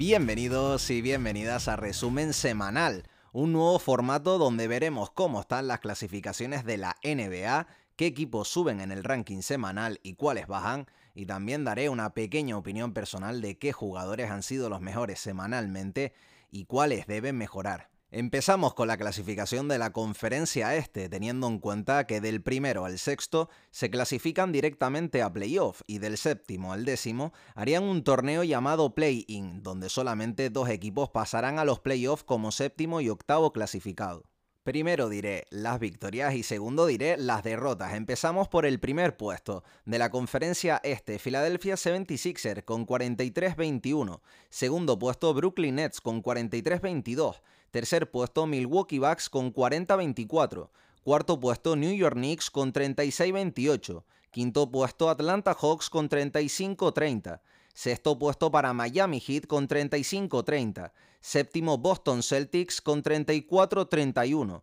Bienvenidos y bienvenidas a Resumen Semanal, un nuevo formato donde veremos cómo están las clasificaciones de la NBA, qué equipos suben en el ranking semanal y cuáles bajan, y también daré una pequeña opinión personal de qué jugadores han sido los mejores semanalmente y cuáles deben mejorar. Empezamos con la clasificación de la conferencia este, teniendo en cuenta que del primero al sexto se clasifican directamente a playoff y del séptimo al décimo harían un torneo llamado Play-In, donde solamente dos equipos pasarán a los playoffs como séptimo y octavo clasificado. Primero diré las victorias y segundo diré las derrotas. Empezamos por el primer puesto de la conferencia este, Philadelphia 76ers con 43-21. Segundo puesto Brooklyn Nets con 43-22. Tercer puesto Milwaukee Bucks con 40-24. Cuarto puesto New York Knicks con 36-28. Quinto puesto Atlanta Hawks con 35-30. Sexto puesto para Miami Heat con 35-30. Séptimo Boston Celtics con 34-31.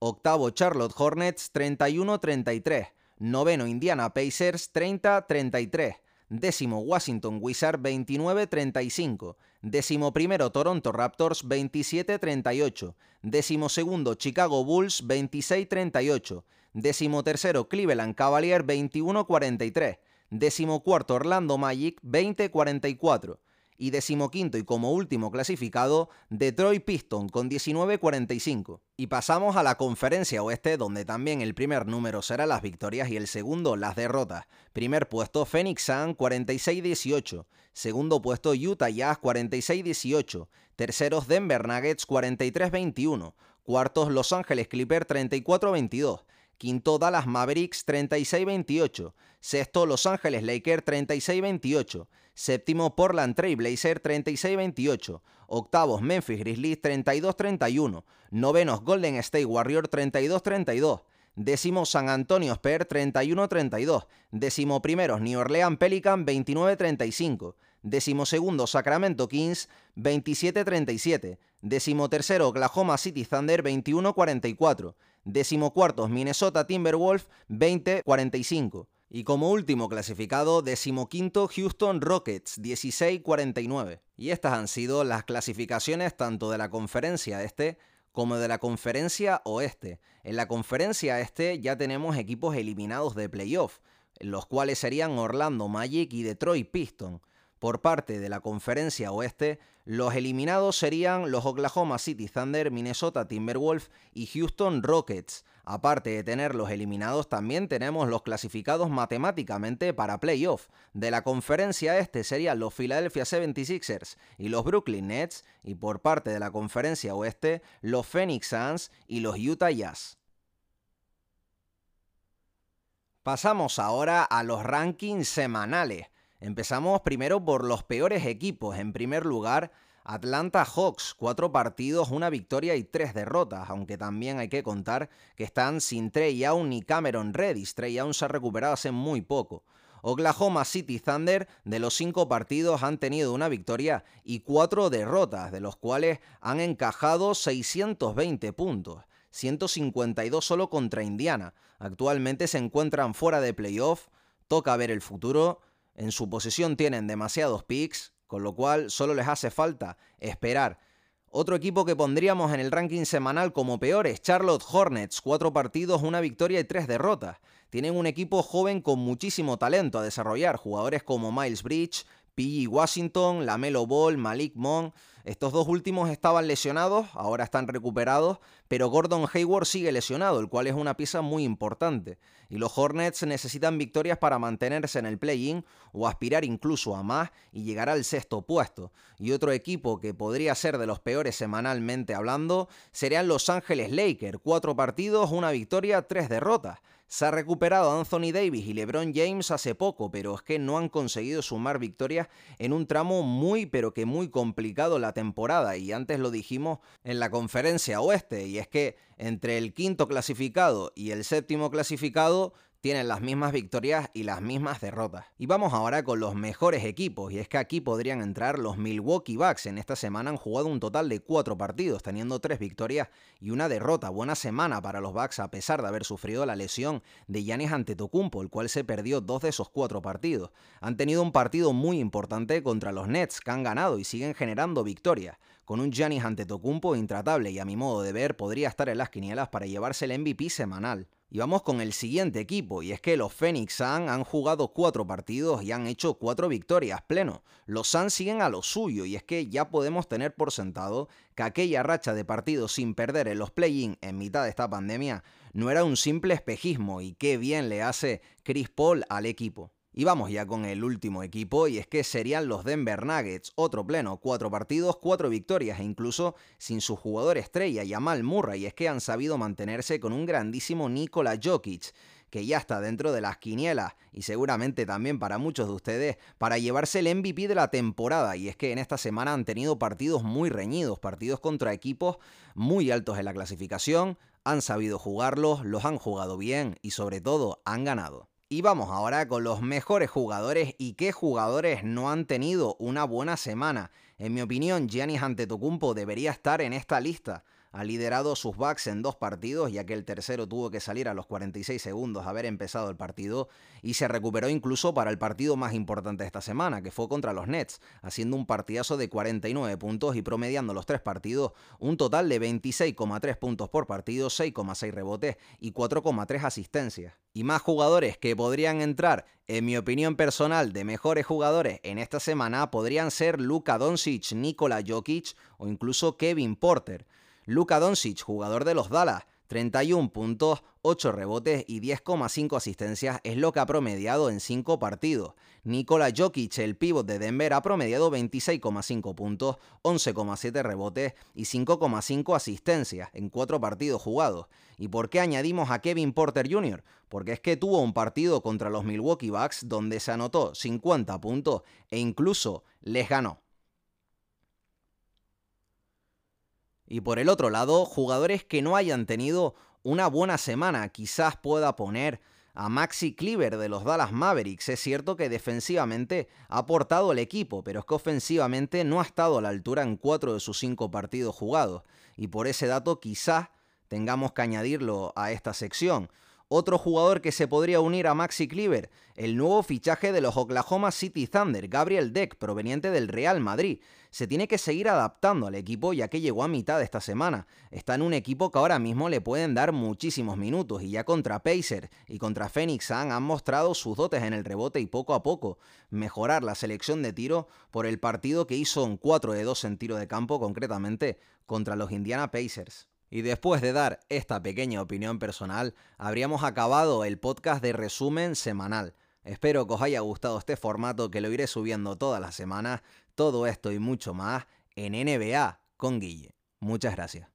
Octavo Charlotte Hornets 31-33. Noveno Indiana Pacers 30-33. Décimo Washington Wizards 29-35. Décimo primero Toronto Raptors 27-38. Décimo segundo Chicago Bulls 26-38. Décimo tercero Cleveland Cavaliers 21-43 decimocuarto Orlando Magic 20-44 y decimoquinto y como último clasificado Detroit Piston con 19-45. Y pasamos a la conferencia oeste donde también el primer número será las victorias y el segundo las derrotas. Primer puesto Phoenix Sun 46-18, segundo puesto Utah Jazz 46-18, terceros Denver Nuggets 43-21, cuartos Los Angeles Clippers 34-22. Quinto Dallas Mavericks 36-28. Sexto Los Ángeles Lakers 36-28. Séptimo Portland Trail Blazer 36-28. Octavos Memphis Grizzlies 32-31. Novenos Golden State Warrior 32-32. Décimo San Antonio Spurs 31-32. Décimo primeros New Orleans Pelican 29-35. Décimo segundo Sacramento Kings 27-37. Décimo tercero Oklahoma City Thunder 21-44 decimocuartos Minnesota Timberwolves 20-45. Y como último clasificado, decimoquinto Houston Rockets 16-49. Y estas han sido las clasificaciones tanto de la conferencia este como de la conferencia oeste. En la conferencia este ya tenemos equipos eliminados de playoff, los cuales serían Orlando Magic y Detroit Pistons. Por parte de la conferencia oeste, los eliminados serían los Oklahoma City Thunder, Minnesota Timberwolves y Houston Rockets. Aparte de tener los eliminados, también tenemos los clasificados matemáticamente para playoff. De la conferencia este serían los Philadelphia 76ers y los Brooklyn Nets, y por parte de la conferencia oeste, los Phoenix Suns y los Utah Jazz. Pasamos ahora a los rankings semanales. Empezamos primero por los peores equipos. En primer lugar, Atlanta Hawks, cuatro partidos, una victoria y tres derrotas, aunque también hay que contar que están sin Trey Young ni Cameron Reddish. Trey Young se ha recuperado hace muy poco. Oklahoma City Thunder, de los cinco partidos han tenido una victoria y cuatro derrotas, de los cuales han encajado 620 puntos. 152 solo contra Indiana. Actualmente se encuentran fuera de playoff. Toca ver el futuro. En su posesión tienen demasiados picks, con lo cual solo les hace falta esperar. Otro equipo que pondríamos en el ranking semanal como peor es Charlotte Hornets, cuatro partidos, una victoria y tres derrotas. Tienen un equipo joven con muchísimo talento a desarrollar, jugadores como Miles Bridge, P.G. Washington, Lamelo Ball, Malik Monk. Estos dos últimos estaban lesionados, ahora están recuperados, pero Gordon Hayward sigue lesionado, el cual es una pieza muy importante. Y los Hornets necesitan victorias para mantenerse en el play-in o aspirar incluso a más y llegar al sexto puesto. Y otro equipo que podría ser de los peores semanalmente hablando serían Los Ángeles Lakers. Cuatro partidos, una victoria, tres derrotas. Se ha recuperado Anthony Davis y LeBron James hace poco, pero es que no han conseguido sumar victorias en un tramo muy pero que muy complicado la temporada y antes lo dijimos en la conferencia oeste y es que entre el quinto clasificado y el séptimo clasificado tienen las mismas victorias y las mismas derrotas. Y vamos ahora con los mejores equipos, y es que aquí podrían entrar los Milwaukee Bucks. En esta semana han jugado un total de cuatro partidos, teniendo tres victorias y una derrota. Buena semana para los Bucks a pesar de haber sufrido la lesión de Giannis Antetokounmpo, el cual se perdió dos de esos cuatro partidos. Han tenido un partido muy importante contra los Nets, que han ganado y siguen generando victorias. Con un Giannis Antetokounmpo intratable y a mi modo de ver podría estar en las quinielas para llevarse el MVP semanal. Y vamos con el siguiente equipo, y es que los Phoenix Suns han jugado cuatro partidos y han hecho cuatro victorias pleno. Los Suns siguen a lo suyo, y es que ya podemos tener por sentado que aquella racha de partidos sin perder en los play-in en mitad de esta pandemia no era un simple espejismo, y qué bien le hace Chris Paul al equipo. Y vamos ya con el último equipo, y es que serían los Denver Nuggets, otro pleno, cuatro partidos, cuatro victorias, e incluso sin su jugador estrella, Jamal Murray, y es que han sabido mantenerse con un grandísimo Nikola Jokic, que ya está dentro de las quinielas, y seguramente también para muchos de ustedes, para llevarse el MVP de la temporada, y es que en esta semana han tenido partidos muy reñidos, partidos contra equipos muy altos en la clasificación, han sabido jugarlos, los han jugado bien, y sobre todo han ganado. Y vamos ahora con los mejores jugadores y qué jugadores no han tenido una buena semana. En mi opinión, Giannis Antetokounmpo debería estar en esta lista ha liderado sus backs en dos partidos, ya que el tercero tuvo que salir a los 46 segundos de haber empezado el partido, y se recuperó incluso para el partido más importante de esta semana, que fue contra los Nets, haciendo un partidazo de 49 puntos y promediando los tres partidos un total de 26,3 puntos por partido, 6,6 rebotes y 4,3 asistencias. Y más jugadores que podrían entrar, en mi opinión personal, de mejores jugadores en esta semana podrían ser Luka Doncic, Nikola Jokic o incluso Kevin Porter. Luka Doncic, jugador de los Dallas, 31 puntos, 8 rebotes y 10,5 asistencias es lo que ha promediado en 5 partidos. Nikola Jokic, el pívot de Denver, ha promediado 26,5 puntos, 11,7 rebotes y 5,5 asistencias en 4 partidos jugados. ¿Y por qué añadimos a Kevin Porter Jr.? Porque es que tuvo un partido contra los Milwaukee Bucks donde se anotó 50 puntos e incluso les ganó. Y por el otro lado, jugadores que no hayan tenido una buena semana, quizás pueda poner a Maxi Cleaver de los Dallas Mavericks. Es cierto que defensivamente ha aportado el equipo, pero es que ofensivamente no ha estado a la altura en cuatro de sus cinco partidos jugados. Y por ese dato quizás tengamos que añadirlo a esta sección. Otro jugador que se podría unir a Maxi Cleaver, el nuevo fichaje de los Oklahoma City Thunder, Gabriel Deck, proveniente del Real Madrid. Se tiene que seguir adaptando al equipo ya que llegó a mitad de esta semana. Está en un equipo que ahora mismo le pueden dar muchísimos minutos y ya contra Pacer y contra Phoenix han mostrado sus dotes en el rebote y poco a poco mejorar la selección de tiro por el partido que hizo un 4 de 2 en tiro de campo concretamente contra los Indiana Pacers. Y después de dar esta pequeña opinión personal, habríamos acabado el podcast de resumen semanal. Espero que os haya gustado este formato que lo iré subiendo todas las semanas. Todo esto y mucho más en NBA con Guille. Muchas gracias.